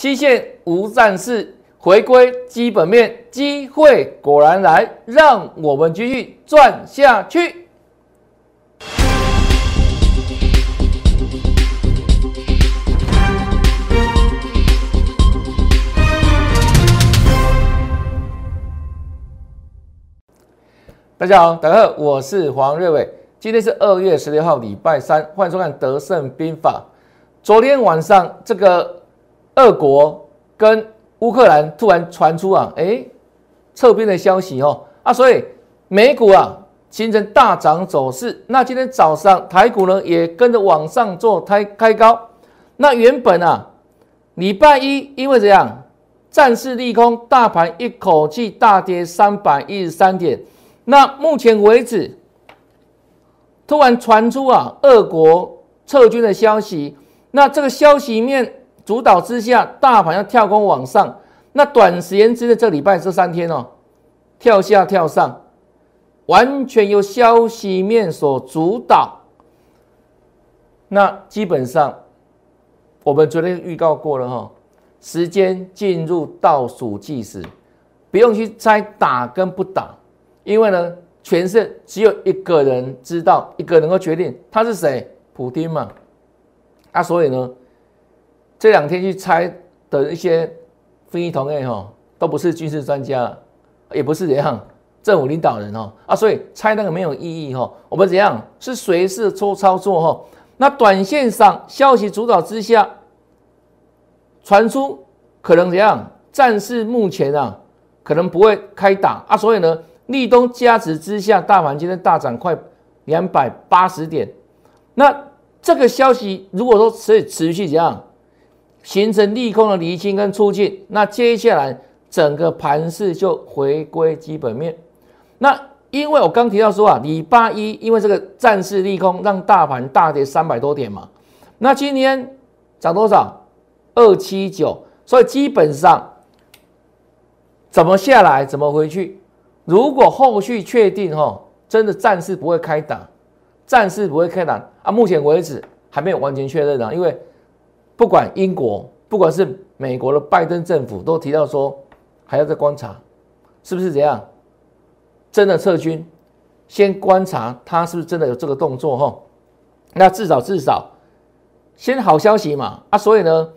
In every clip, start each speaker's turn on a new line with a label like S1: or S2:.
S1: 西线无战事，回归基本面，机会果然来，让我们继续赚下去。大家好，大家好，我是黄瑞伟。今天是二月十六号，礼拜三，欢迎收看《德胜兵法》。昨天晚上，这个俄国跟乌克兰突然传出啊，哎，撤兵的消息哦，啊，所以美股啊形成大涨走势。那今天早上台股呢也跟着往上做开开高。那原本啊，礼拜一因为怎样，战事利空，大盘一口气大跌三百一十三点。那目前为止，突然传出啊，俄国撤军的消息。那这个消息面主导之下，大盘要跳空往上。那短时间之内，这礼拜这三天哦，跳下跳上，完全由消息面所主导。那基本上，我们昨天预告过了哈，时间进入倒数计时，不用去猜打跟不打。因为呢，全是只有一个人知道，一个能够决定他是谁，普京嘛。啊，所以呢，这两天去猜的一些分析同业哈，都不是军事专家，也不是怎样政府领导人哦。啊，所以猜那个没有意义哈。我们怎样是随时做操作哈？那短线上消息主导之下，传出可能怎样？战事目前啊，可能不会开打啊，所以呢。立冬加持之下，大盘今天大涨快两百八十点。那这个消息如果说持持续这样，形成利空的离清跟出境，那接下来整个盘势就回归基本面。那因为我刚提到说啊，礼拜一因为这个战事利空，让大盘大跌三百多点嘛。那今天涨多少？二七九。所以基本上怎么下来，怎么回去？如果后续确定哈，真的战事不会开打，战事不会开打啊，目前为止还没有完全确认啊，因为不管英国，不管是美国的拜登政府都提到说还要再观察，是不是这样？真的撤军，先观察他是不是真的有这个动作哈。那至少至少先好消息嘛啊，所以呢，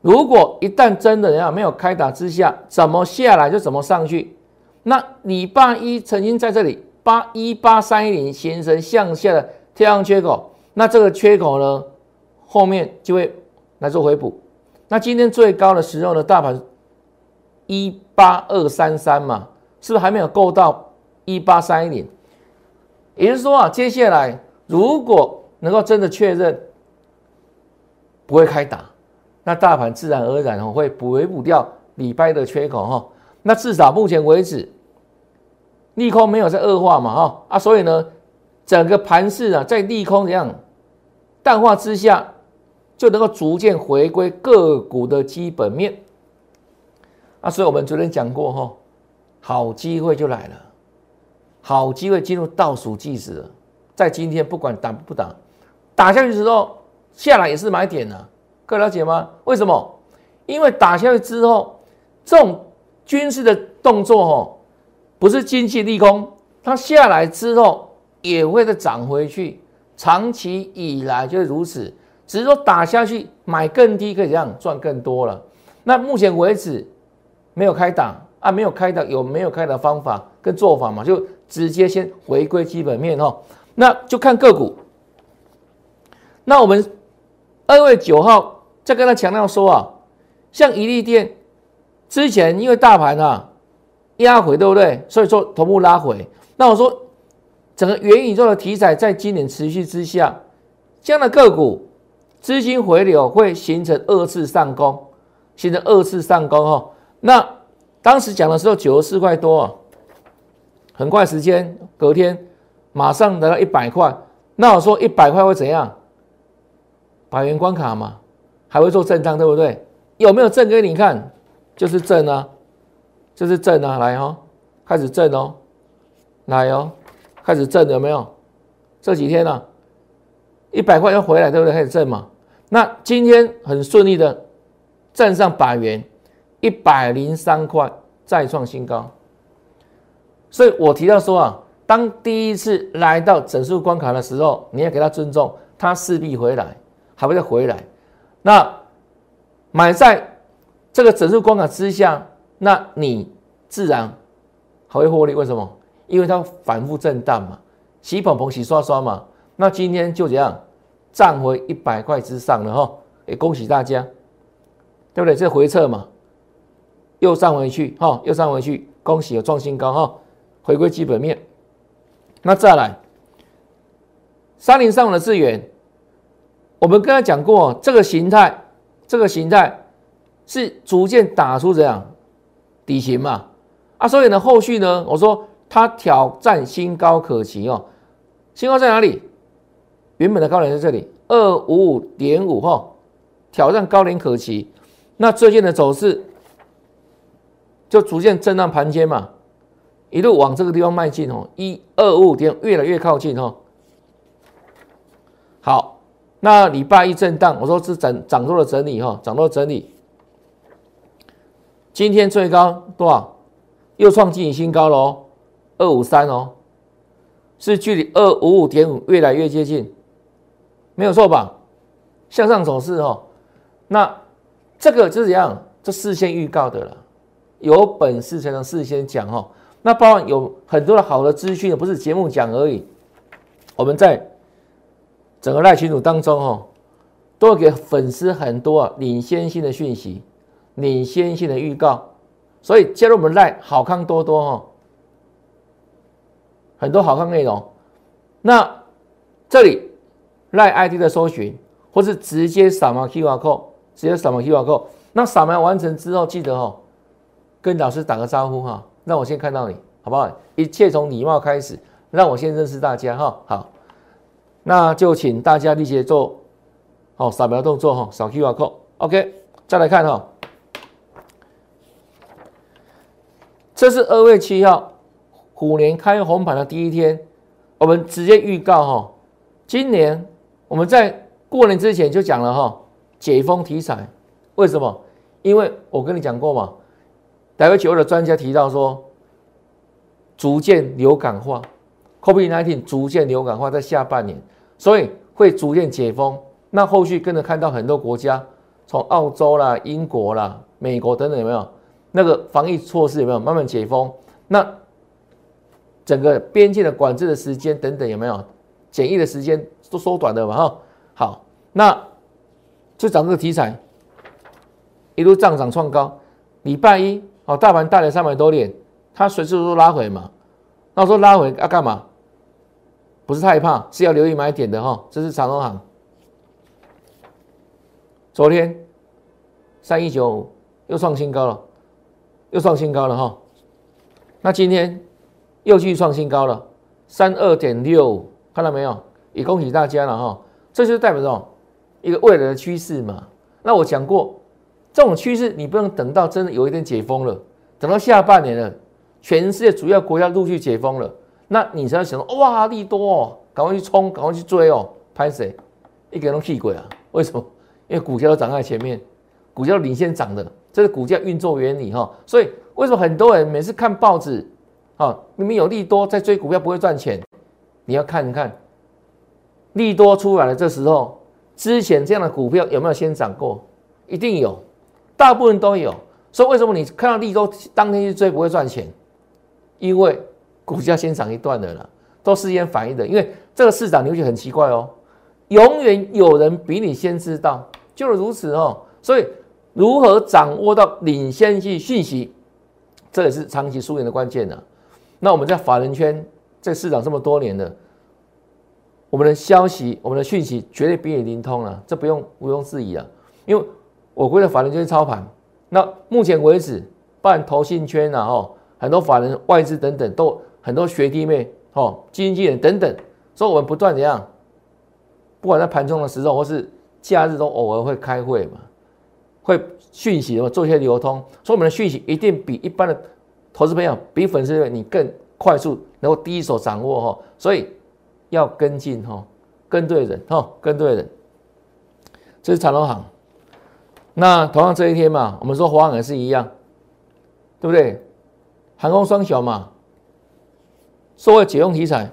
S1: 如果一旦真的样没有开打之下，怎么下来就怎么上去。那礼拜一曾经在这里八一八三一零形成向下的跳空缺口，那这个缺口呢，后面就会来做回补。那今天最高的时候呢，大盘一八二三三嘛，是不是还没有够到一八三一零？也就是说啊，接下来如果能够真的确认不会开打，那大盘自然而然会补回补掉礼拜的缺口哈。那至少目前为止，利空没有在恶化嘛，哈啊，所以呢，整个盘势啊，在利空这样淡化之下，就能够逐渐回归个股的基本面。啊，所以我们昨天讲过，哈，好机会就来了，好机会进入倒数计时。在今天，不管打不打，打下去之后下来也是买点呢，各位了解吗？为什么？因为打下去之后，这种。军事的动作哦，不是经济利空，它下来之后也会再涨回去，长期以来就是如此。只是说打下去买更低可以这样赚更多了。那目前为止没有开打啊，没有开打有没有开的方法跟做法嘛？就直接先回归基本面哦。那就看个股。那我们二月九号再跟他强调说啊，像宜利店。之前因为大盘啊压回，对不对？所以说头部拉回。那我说整个元宇宙的题材在今年持续之下，这样的个股资金回流会形成二次上攻，形成二次上攻哈。那当时讲的时候九十四块多，很快时间隔天马上得到一百块。那我说一百块会怎样？百元关卡嘛，还会做震荡，对不对？有没有震给你看？就是正啊，就是正啊，来哦，开始正哦，来哦，开始正有没有？这几天呢，一百块要回来，对不对？开始正嘛。那今天很顺利的站上百元，一百零三块再创新高。所以我提到说啊，当第一次来到整数关卡的时候，你要给他尊重，他势必回来，还会再回来。那买在这个整数关卡之下，那你自然还会获利。为什么？因为它反复震荡嘛，洗捧捧、洗刷刷嘛。那今天就这样站回一百块之上了哈，也恭喜大家，对不对？这回撤嘛，又上回去哈，又上回去，恭喜有创新高哈。回归基本面，那再来，三零上的资源，我们刚才讲过，这个形态，这个形态是逐渐打出这样底型嘛？啊，所以呢，后续呢，我说它挑战新高可期哦，新高在哪里？原本的高点在这里，二五五点五哈，挑战高点可期。那最近的走势就逐渐震荡盘间嘛。一路往这个地方迈进哦，一二五五点越来越靠近哦。好，那礼拜一震荡，我说是整涨多的整理哈，涨多整理。今天最高多少？又创历新高喽，二五三哦，是距离二五五点五越来越接近，没有错吧？向上走势哦，那这个就是怎样？这事先预告的了，有本事才能事先讲哦。那包含有很多的好的资讯，不是节目讲而已。我们在整个赖群组当中哦，都会给粉丝很多啊领先性的讯息、领先性的预告。所以加入我们赖好康多多哦，很多好康内容。那这里赖 ID 的搜寻，或是直接扫描 QR code，直接扫描 QR code。那扫描完成之后，记得哦，跟老师打个招呼哈。让我先看到你，好不好？一切从礼貌开始，让我先认识大家哈。好，那就请大家立即做好扫描动作哈，扫 QR code。OK，再来看哈，这是二月七号虎年开红盘的第一天，我们直接预告哈，今年我们在过年之前就讲了哈，解封题材，为什么？因为我跟你讲过嘛。W 的专家提到说，逐渐流感化，COVID-19 逐渐流感化在下半年，所以会逐渐解封。那后续跟着看到很多国家，从澳洲啦、英国啦、美国等等有没有？那个防疫措施有没有慢慢解封？那整个边境的管制的时间等等有没有？检疫的时间都缩短了嘛？哈，好，那就涨这个题材，一路涨涨创高，礼拜一。哦，大盘大了三百多点，它随时都拉回嘛。那我说拉回要干嘛？不是害怕，是要留意买点的哈。这是长隆行，昨天三一九五又创新高了，又创新高了哈。那今天又继续创新高了，三二点六，看到没有？也恭喜大家了哈。这就代表什么？一个未来的趋势嘛。那我讲过。这种趋势你不能等到真的有一点解封了，等到下半年了，全世界主要国家陆续解封了，那你才要想说哇利多哦，赶快去冲，赶快去追哦，拍谁？一个人都气鬼啊？为什么？因为股价都涨在前面，股价领先涨的，这是股价运作原理哈。所以为什么很多人每次看报纸，啊，明明有利多在追股票不会赚钱？你要看一看利多出来了，这时候之前这样的股票有没有先涨过？一定有。大部分都有，所以为什么你看到利多当天去追不会赚钱？因为股价先涨一段的了，都事先反应的。因为这个市场你会觉得很奇怪哦，永远有人比你先知道，就是如此哦。所以如何掌握到领先性讯息，这也是长期输赢的关键呢。那我们在法人圈在市场这么多年了，我们的消息、我们的讯息绝对比你灵通了，这不用毋庸置疑啊，因为。我国的法人就是操盘，那目前为止，办投信圈啊，哦，很多法人、外资等等，都很多学弟妹，哦，经纪人等等，所以我们不断怎样，不管在盘中的时候或是假日，都偶尔会开会嘛，会讯息嘛，做一些流通，所以我们的讯息一定比一般的投资朋友、比粉丝你更快速，能够第一手掌握哈，所以要跟进哈，跟对人哈，跟对人，这是长隆行。那同样这一天嘛，我们说华航也是一样，对不对？航空双雄嘛，所谓解用题材，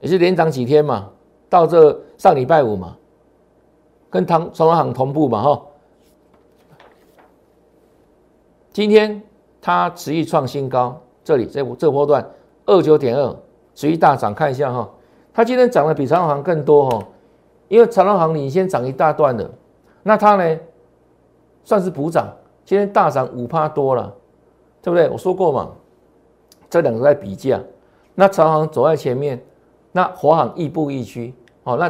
S1: 也是连涨几天嘛，到这上礼拜五嘛，跟长长荣航同步嘛，哈。今天它持续创新高，这里这这波段二九点二，随意大涨，看一下哈，它今天涨的比长荣航更多哈，因为长荣航领先涨一大段的，那它呢算是补涨，今天大涨五趴多了，对不对？我说过嘛，这两个在比价，那长航走在前面，那华航亦步亦趋，哦，那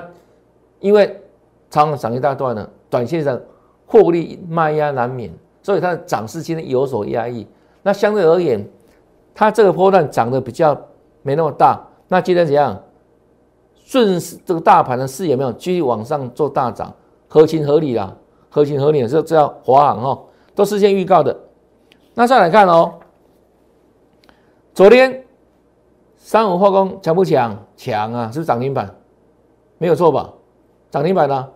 S1: 因为长航涨一大段了，短线上获利卖压难免。所以它的涨势今天有所压抑，那相对而言，它这个波段涨得比较没那么大。那今天怎样？顺这个大盘的势有没有继续往上做大涨？合情合理啦，合情合理的这这叫华航哈，都事先预告的。那再来看哦，昨天三五化工强不强？强啊，是不是涨停板？没有错吧？涨停板呢？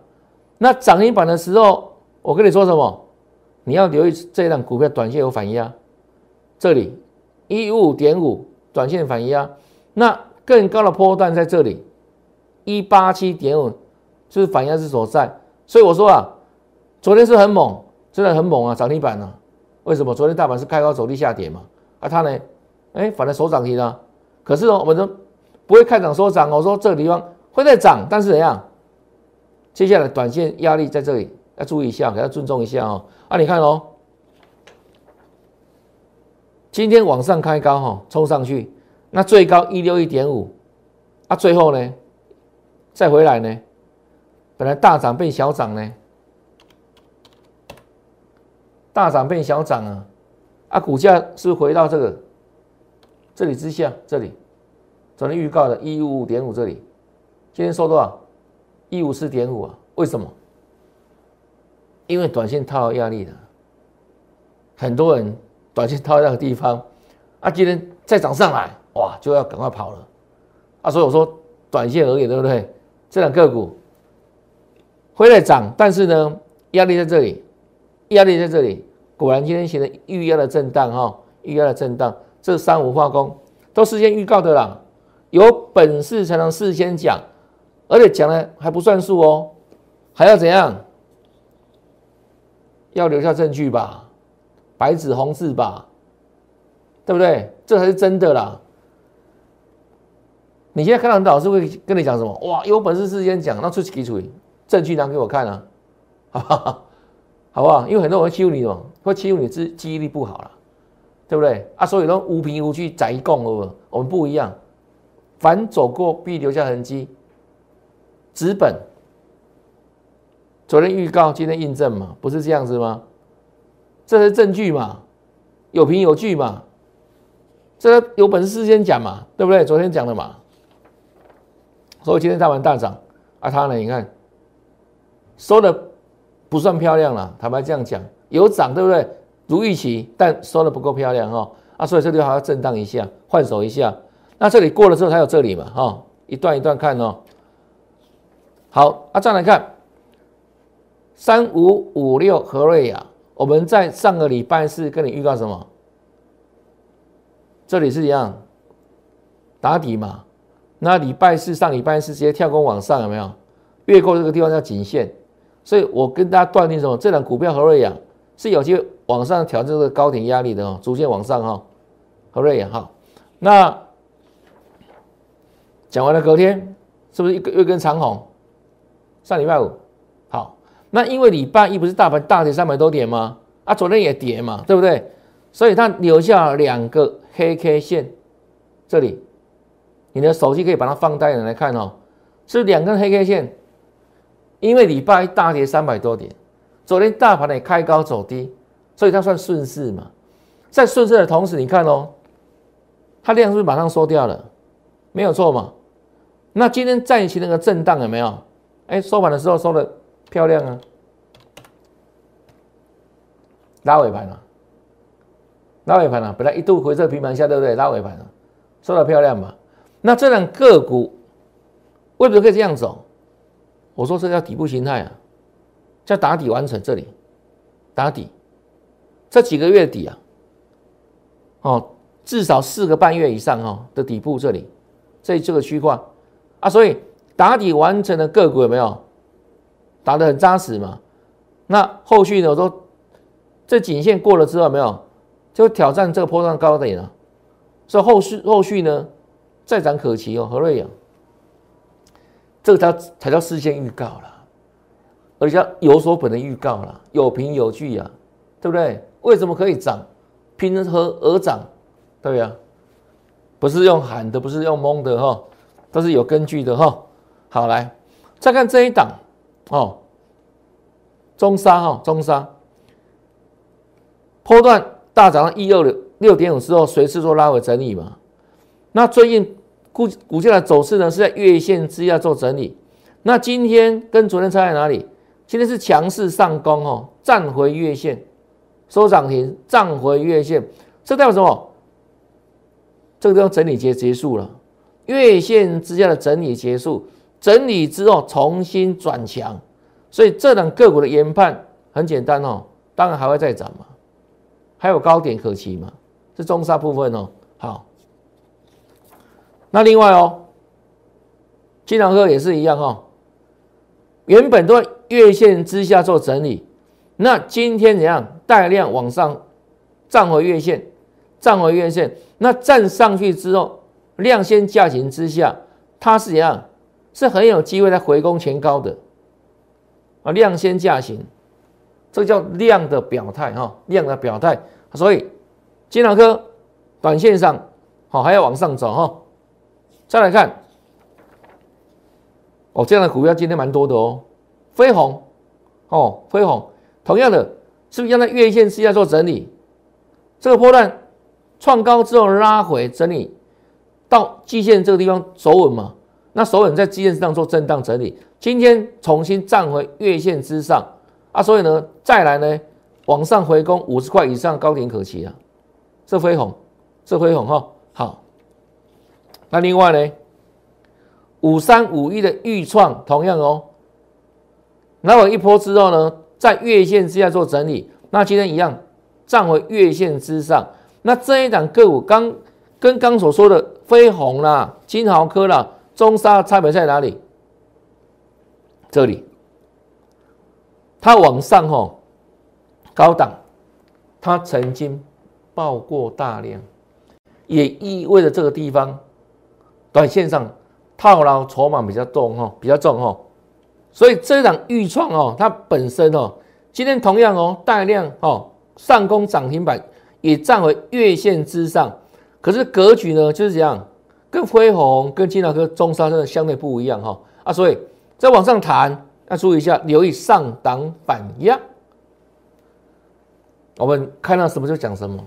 S1: 那涨停板的时候，我跟你说什么？你要留意这档股票短线有反压，这里一五点五短线反压，那更高的波段在这里一八七点五，就是反压之所在。所以我说啊，昨天是很猛，真的很猛啊，涨停板啊。为什么？昨天大盘是开高走低下跌嘛，啊，它呢，哎，反而收涨停了。可是哦，我们都不会看涨说涨，我说这个地方会在涨，但是怎样？接下来短线压力在这里。要注意一下，给他尊重一下哦。啊，你看哦，今天往上开高哈，冲上去，那最高一六一点五，啊，最后呢，再回来呢，本来大涨变小涨呢，大涨变小涨啊，啊，股价是回到这个这里之下？这里昨天预告的一五五点五这里，今天收多少？一五四点五啊？为什么？因为短线套压力的，很多人短线套那个地方，啊，今天再涨上来，哇，就要赶快跑了，啊，所以我说短线而言，对不对？这两个股会在涨，但是呢，压力在这里，压力在这里，果然今天显得预压的震荡哈，预压的震荡，这三五化工都事先预告的啦，有本事才能事先讲，而且讲的还不算数哦，还要怎样？要留下证据吧，白纸红字吧，对不对？这才是真的啦。你现在看到很多老师会跟你讲什么？哇，有本事事先讲，那出几处证据拿给我看啊，好不好？因为很多人会欺负你嘛，会欺负你记记忆力不好了，对不对？啊，所以都无凭无据宰供了。我们不一样，凡走过必留下痕迹，纸本。昨天预告，今天印证嘛？不是这样子吗？这是证据嘛？有凭有据嘛？这有本事事先讲嘛？对不对？昨天讲的嘛。所以今天大盘大涨，啊，它呢？你看收的不算漂亮了，坦白这样讲，有涨对不对？如预期，但收的不够漂亮哈。啊，所以这里还要震荡一下，换手一下。那这里过了之后，才有这里嘛？哈，一段一段看哦。好，啊，再来看。三五五六和瑞亚，我们在上个礼拜四跟你预告什么？这里是一样打底嘛？那礼拜四上礼拜四直接跳空往上有没有？越过这个地方叫颈线，所以我跟大家断定什么？这两股票和瑞阳是有机会往上挑战这个高点压力的哦，逐渐往上哈。和瑞阳哈，那讲完了隔天是不是一个月根长红？上礼拜五好。那因为礼拜一不是大盘大跌三百多点吗？啊，昨天也跌嘛，对不对？所以它留下两个黑 K 线，这里，你的手机可以把它放大一点来看哦，是两根黑 K 线。因为礼拜一大跌三百多点，昨天大盘也开高走低，所以它算顺势嘛。在顺势的同时，你看哦，它量是不是马上缩掉了？没有错嘛。那今天再一起那个震荡有没有？哎，收盘的时候收的。漂亮啊，拉尾盘了，拉尾盘了，本来一度回撤平盘下，对不对？拉尾盘了，收的漂亮嘛？那这两个股为什么可以这样走？我说这叫底部形态啊，叫打底完成，这里打底，这几个月底啊，哦，至少四个半月以上哦的底部这里，这这个区块啊，所以打底完成的个股有没有打得很扎实嘛？那后续呢？我说这颈线过了之后，没有就挑战这个波段高点了，所以后续后续呢再涨可期哦，何瑞阳，这个才才叫事先预告了，而且有所本的预告了，有凭有据啊，对不对？为什么可以涨？凭何而涨？对呀，不是用喊的，不是用蒙的哈，都是有根据的哈。好，来再看这一档哦。中沙哈，中沙，波段大涨到一二六六点五之后，随时做拉回整理嘛。那最近股股价的走势呢，是在月线之下做整理。那今天跟昨天差在哪里？今天是强势上攻哦，站回月线，收涨停，站回月线，这代表什么？这个地方整理结结束了，月线之下的整理结束，整理之后重新转强。所以这档个股的研判很简单哦，当然还会再涨嘛，还有高点可期嘛，是中沙部分哦。好，那另外哦，金堂科也是一样哦，原本都在月线之下做整理，那今天怎样带量往上站回月线，站回月线，那站上去之后，量先价行之下，它是怎样？是很有机会在回攻前高的。啊，量先价行，这叫量的表态哈，量的表态。所以金脑科短线上好还要往上走哈。再来看，哦，这样的股票今天蛮多的哦。飞鸿。哦，飞鸿，同样的，是不是让在月线之下做整理？这个波段创高之后拉回整理，到季线这个地方走稳嘛？那守稳在基线上做震荡整理，今天重新站回月线之上。啊，所以呢，再来呢，往上回攻五十块以上高点可期啊，这飞鸿，这飞鸿哈，好，那另外呢，五三五一的预创同样哦，那我一波之后呢，在月线之下做整理，那今天一样站回月线之上，那这一档个股刚跟刚所说的飞鸿啦、金豪科啦。中沙差别在哪里？这里，它往上吼，高档，它曾经爆过大量，也意味着这个地方，短线上套牢筹码比较重哈，比较重哈，所以这档预创哦，它本身哦，今天同样哦，大量哦，上攻涨停板也站回月线之上，可是格局呢就是这样。跟辉宏、跟金纳科、中沙真的相对不一样哈啊，所以再往上谈要注意一下，留意上档反压。我们看到什么就讲什么，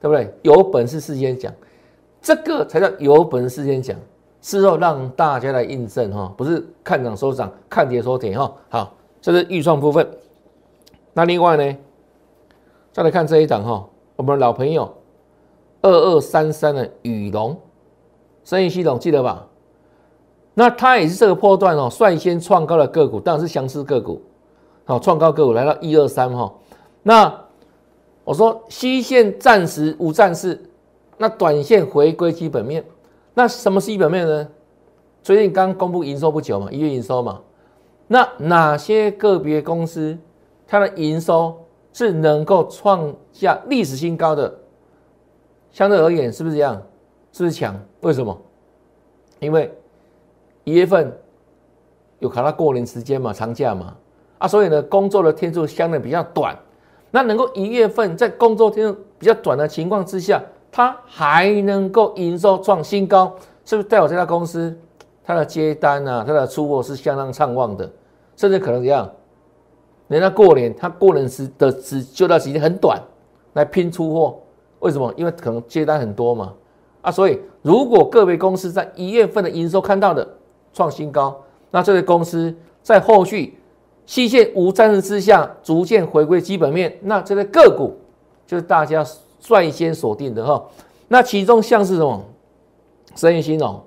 S1: 对不对？有本事事先讲，这个才叫有本事先讲，事后让大家来印证哈，不是看涨收涨，看跌收跌哈。好，这是预算部分。那另外呢，再来看这一档哈，我们老朋友二二三三的宇龙。生意系统记得吧？那它也是这个波段哦，率先创高的个股，当然是相似个股。好，创高个股来到一二三哈。那我说西线暂时无战事，那短线回归基本面。那什么是基本面呢？最近刚公布营收不久嘛，一月营收嘛。那哪些个别公司它的营收是能够创下历史新高的？相对而言，是不是这样？是不是强？为什么？因为一月份有考到过年时间嘛，长假嘛，啊，所以呢，工作的天数相对比较短。那能够一月份在工作天数比较短的情况之下，它还能够营收创新高，是不是代表这家公司它的接单啊，它的出货是相当畅旺的？甚至可能怎样？人家过年，他过年时的只就段时间很短，来拼出货。为什么？因为可能接单很多嘛。啊，所以如果个别公司在一月份的营收看到的创新高，那这些公司在后续细线无战事之下，逐渐回归基本面，那这些个股就是大家率先锁定的哈。那其中像是什么？生意兴隆，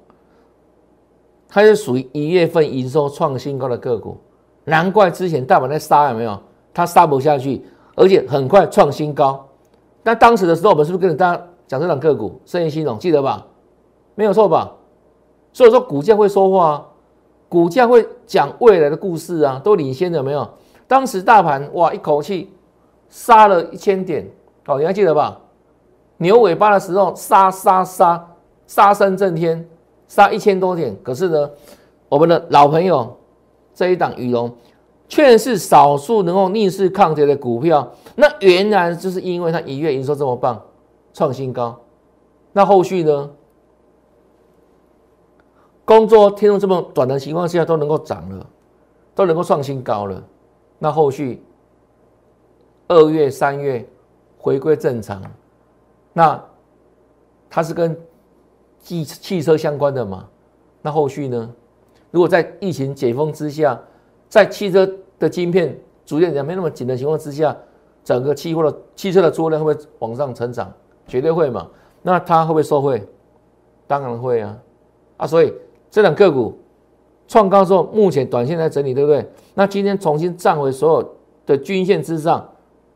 S1: 它是属于一月份营收创新高的个股，难怪之前大盘在杀，有没有？它杀不下去，而且很快创新高。那当时的时候，我们是不是跟大家讲这档个股？生意兴隆记得吧？没有错吧？所以说股价会说话，股价会讲未来的故事啊，都领先的没有？当时大盘哇，一口气杀了一千点，哦，你还记得吧？牛尾巴的时候杀杀杀，杀声震天，杀一千多点。可是呢，我们的老朋友这一档羽龙，却是少数能够逆势抗跌的股票。那原来就是因为它一月营收这么棒，创新高。那后续呢？工作天数这么短的情况下都能够涨了，都能够创新高了。那后续二月、三月回归正常，那它是跟汽汽车相关的嘛？那后续呢？如果在疫情解封之下，在汽车的晶片逐渐没那么紧的情况之下，整个期货的汽车的作量会不会往上成长？绝对会嘛？那它会不会受惠？当然会啊！啊，所以。这两个股创高之后，目前短线在整理，对不对？那今天重新站回所有的均线之上，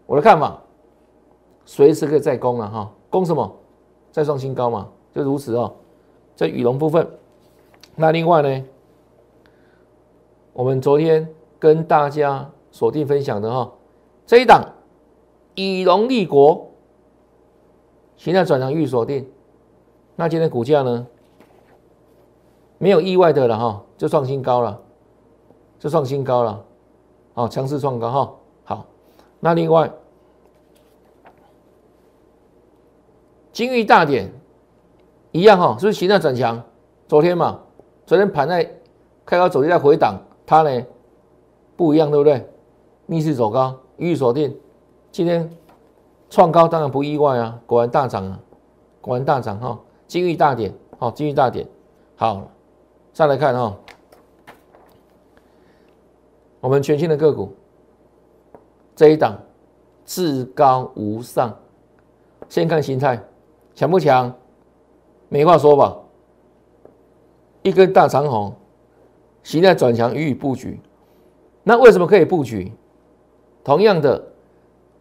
S1: 我的看法，随时可以再攻了哈，攻什么？再创新高嘛，就如此哦。这羽绒部分，那另外呢，我们昨天跟大家锁定分享的哈，这一档羽绒立国，现在转成预锁定，那今天股价呢？没有意外的了哈，就创新高了，就创新高了，哦，强势创高哈。好，那另外，金玉大典一样哈，是不是形态转强？昨天嘛，昨天盘在开高走低在回档，它呢不一样，对不对？逆势走高，预锁定，今天创高当然不意外啊，果然大涨啊，果然大涨哈，金玉大典，好，金玉大典，好。再来看哈，我们全新的个股这一档至高无上，先看形态强不强？没话说吧，一根大长红，形态转强予以布局。那为什么可以布局？同样的，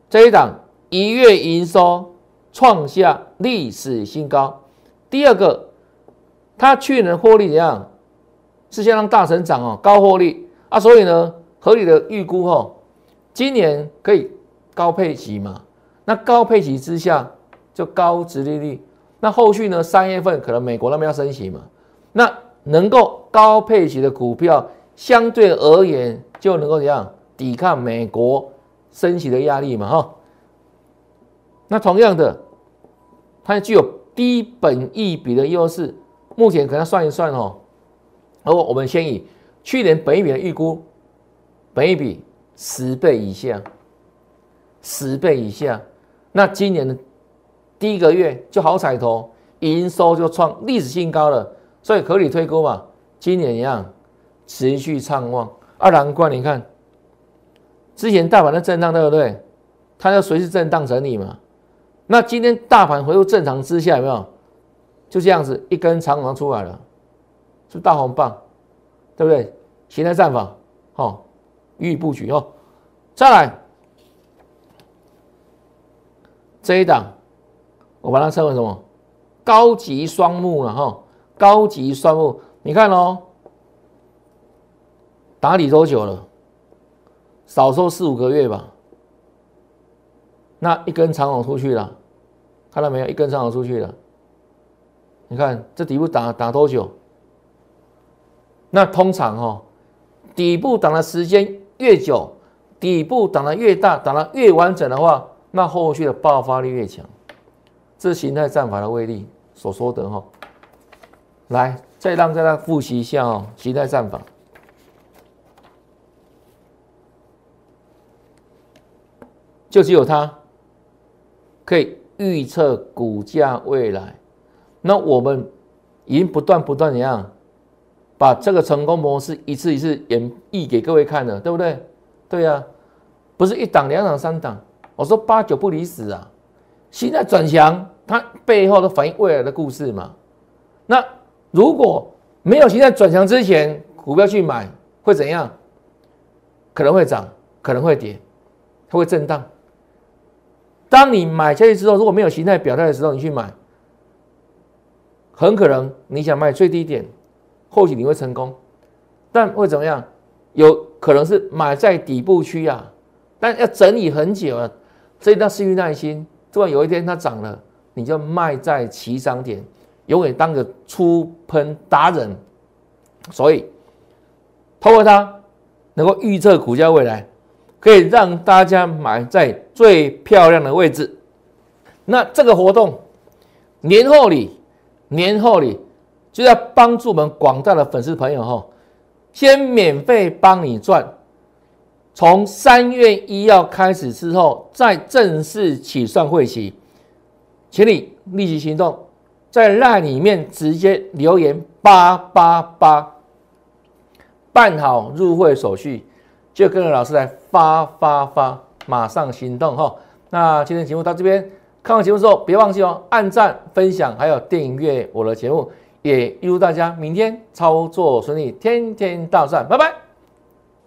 S1: 这一档一月营收创下历史新高。第二个，它去年获利怎样？是相当大成长哦，高获利啊，所以呢，合理的预估哦，今年可以高配息嘛？那高配息之下就高值利率，那后续呢？三月份可能美国那边要升息嘛？那能够高配息的股票，相对而言就能够怎样抵抗美国升息的压力嘛？哈，那同样的，它具有低本益比的优势，目前可能算一算哦。而我们先以去年本一比的预估，本一比十倍以下，十倍以下，那今年的第一个月就好彩头，营收就创历史新高了，所以合理推估嘛，今年一样持续畅旺。二难怪你看，之前大盘的震荡对不对？它要随时震荡整理嘛。那今天大盘回复正常之下，有没有？就这样子一根长阳出来了。是大红棒，对不对？形态战法，好，予以布局哦。再来这一档，我把它称为什么？高级双木了哈，高级双木，你看哦，打理多久了？少说四五个月吧。那一根长虹出去了，看到没有？一根长虹出去了。你看这底部打打多久？那通常哦，底部挡的时间越久，底部挡的越大，挡的越完整的话，那后续的爆发力越强。这形态战法的威力所说的哈。来，再让大家复习一下哦，形态战法，就只有它可以预测股价未来。那我们已经不断不断怎样？把这个成功模式一次一次演绎给各位看了，对不对？对呀，不是一档、两档、三档，我说八九不离十啊。现在转强，它背后都反映未来的故事嘛。那如果没有现在转强之前，股票去买会怎样？可能会涨，可能会跌，它会震荡。当你买下去之后，如果没有形态表态的时候，你去买，很可能你想卖最低点，或许你会成功，但会怎么样？有可能是买在底部区啊，但要整理很久啊，所以要失去耐心。突然有一天它涨了，你就卖在起涨点，永远当个出喷达人。所以，透过它能够预测股价未来。可以让大家买在最漂亮的位置。那这个活动年后里，年后里就要帮助我们广大的粉丝朋友哈，先免费帮你赚。从三月一号开始之后，再正式起算会期，请你立即行动，在那里面直接留言八八八，办好入会手续。就跟着老师来发发发，马上行动哈！那今天节目到这边，看完节目之后别忘记哦，按赞、分享，还有订阅我的节目，也预祝大家明天操作顺利，天天大赚，拜拜！